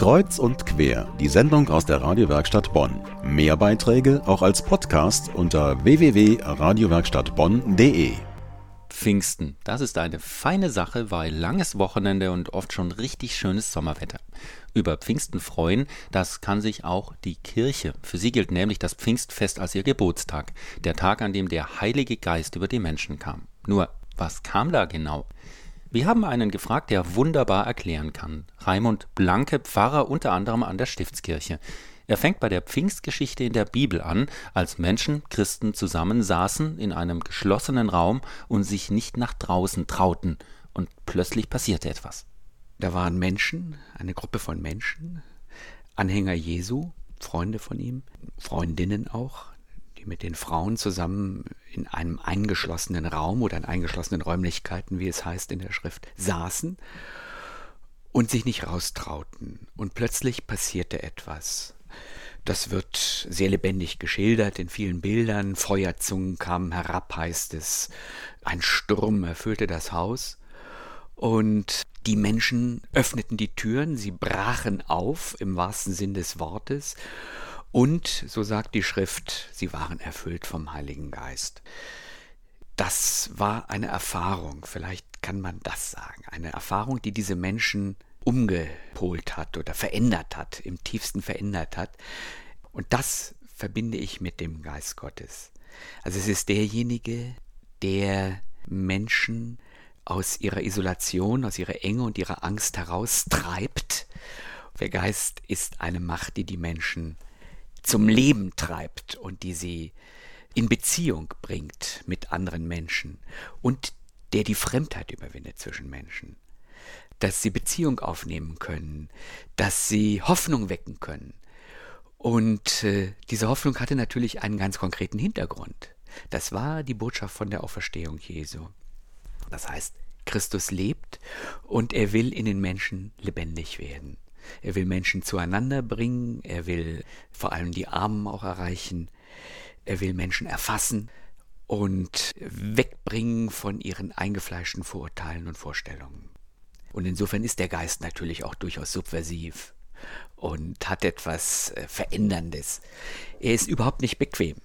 Kreuz und quer, die Sendung aus der Radiowerkstatt Bonn. Mehr Beiträge auch als Podcast unter www.radiowerkstattbonn.de. Pfingsten, das ist eine feine Sache, weil langes Wochenende und oft schon richtig schönes Sommerwetter. Über Pfingsten freuen, das kann sich auch die Kirche. Für sie gilt nämlich das Pfingstfest als ihr Geburtstag, der Tag, an dem der Heilige Geist über die Menschen kam. Nur, was kam da genau? Wir haben einen gefragt, der wunderbar erklären kann. Raimund Blanke, Pfarrer unter anderem an der Stiftskirche. Er fängt bei der Pfingstgeschichte in der Bibel an, als Menschen, Christen zusammensaßen in einem geschlossenen Raum und sich nicht nach draußen trauten. Und plötzlich passierte etwas. Da waren Menschen, eine Gruppe von Menschen, Anhänger Jesu, Freunde von ihm, Freundinnen auch, die mit den Frauen zusammen in einem eingeschlossenen Raum oder in eingeschlossenen Räumlichkeiten, wie es heißt in der Schrift, saßen und sich nicht raustrauten. Und plötzlich passierte etwas. Das wird sehr lebendig geschildert in vielen Bildern. Feuerzungen kamen herab, heißt es. Ein Sturm erfüllte das Haus. Und die Menschen öffneten die Türen, sie brachen auf im wahrsten Sinn des Wortes und, so sagt die Schrift, sie waren erfüllt vom Heiligen Geist. Das war eine Erfahrung, vielleicht kann man das sagen, eine Erfahrung, die diese Menschen umgepolt hat oder verändert hat, im tiefsten verändert hat. Und das verbinde ich mit dem Geist Gottes. Also es ist derjenige, der Menschen aus ihrer Isolation, aus ihrer Enge und ihrer Angst heraustreibt. Der Geist ist eine Macht, die die Menschen zum Leben treibt und die sie in Beziehung bringt mit anderen Menschen und der die Fremdheit überwindet zwischen Menschen. Dass sie Beziehung aufnehmen können, dass sie Hoffnung wecken können. Und äh, diese Hoffnung hatte natürlich einen ganz konkreten Hintergrund. Das war die Botschaft von der Auferstehung Jesu. Das heißt, Christus lebt und er will in den Menschen lebendig werden. Er will Menschen zueinander bringen, er will vor allem die Armen auch erreichen, er will Menschen erfassen und wegbringen von ihren eingefleischten Vorurteilen und Vorstellungen. Und insofern ist der Geist natürlich auch durchaus subversiv und hat etwas äh, Veränderndes. Er ist überhaupt nicht bequem.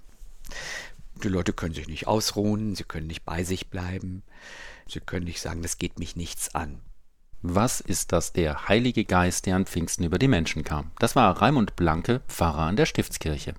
Die Leute können sich nicht ausruhen, sie können nicht bei sich bleiben, sie können nicht sagen, das geht mich nichts an. Was ist das der Heilige Geist, der an Pfingsten über die Menschen kam? Das war Raimund Blanke, Pfarrer an der Stiftskirche.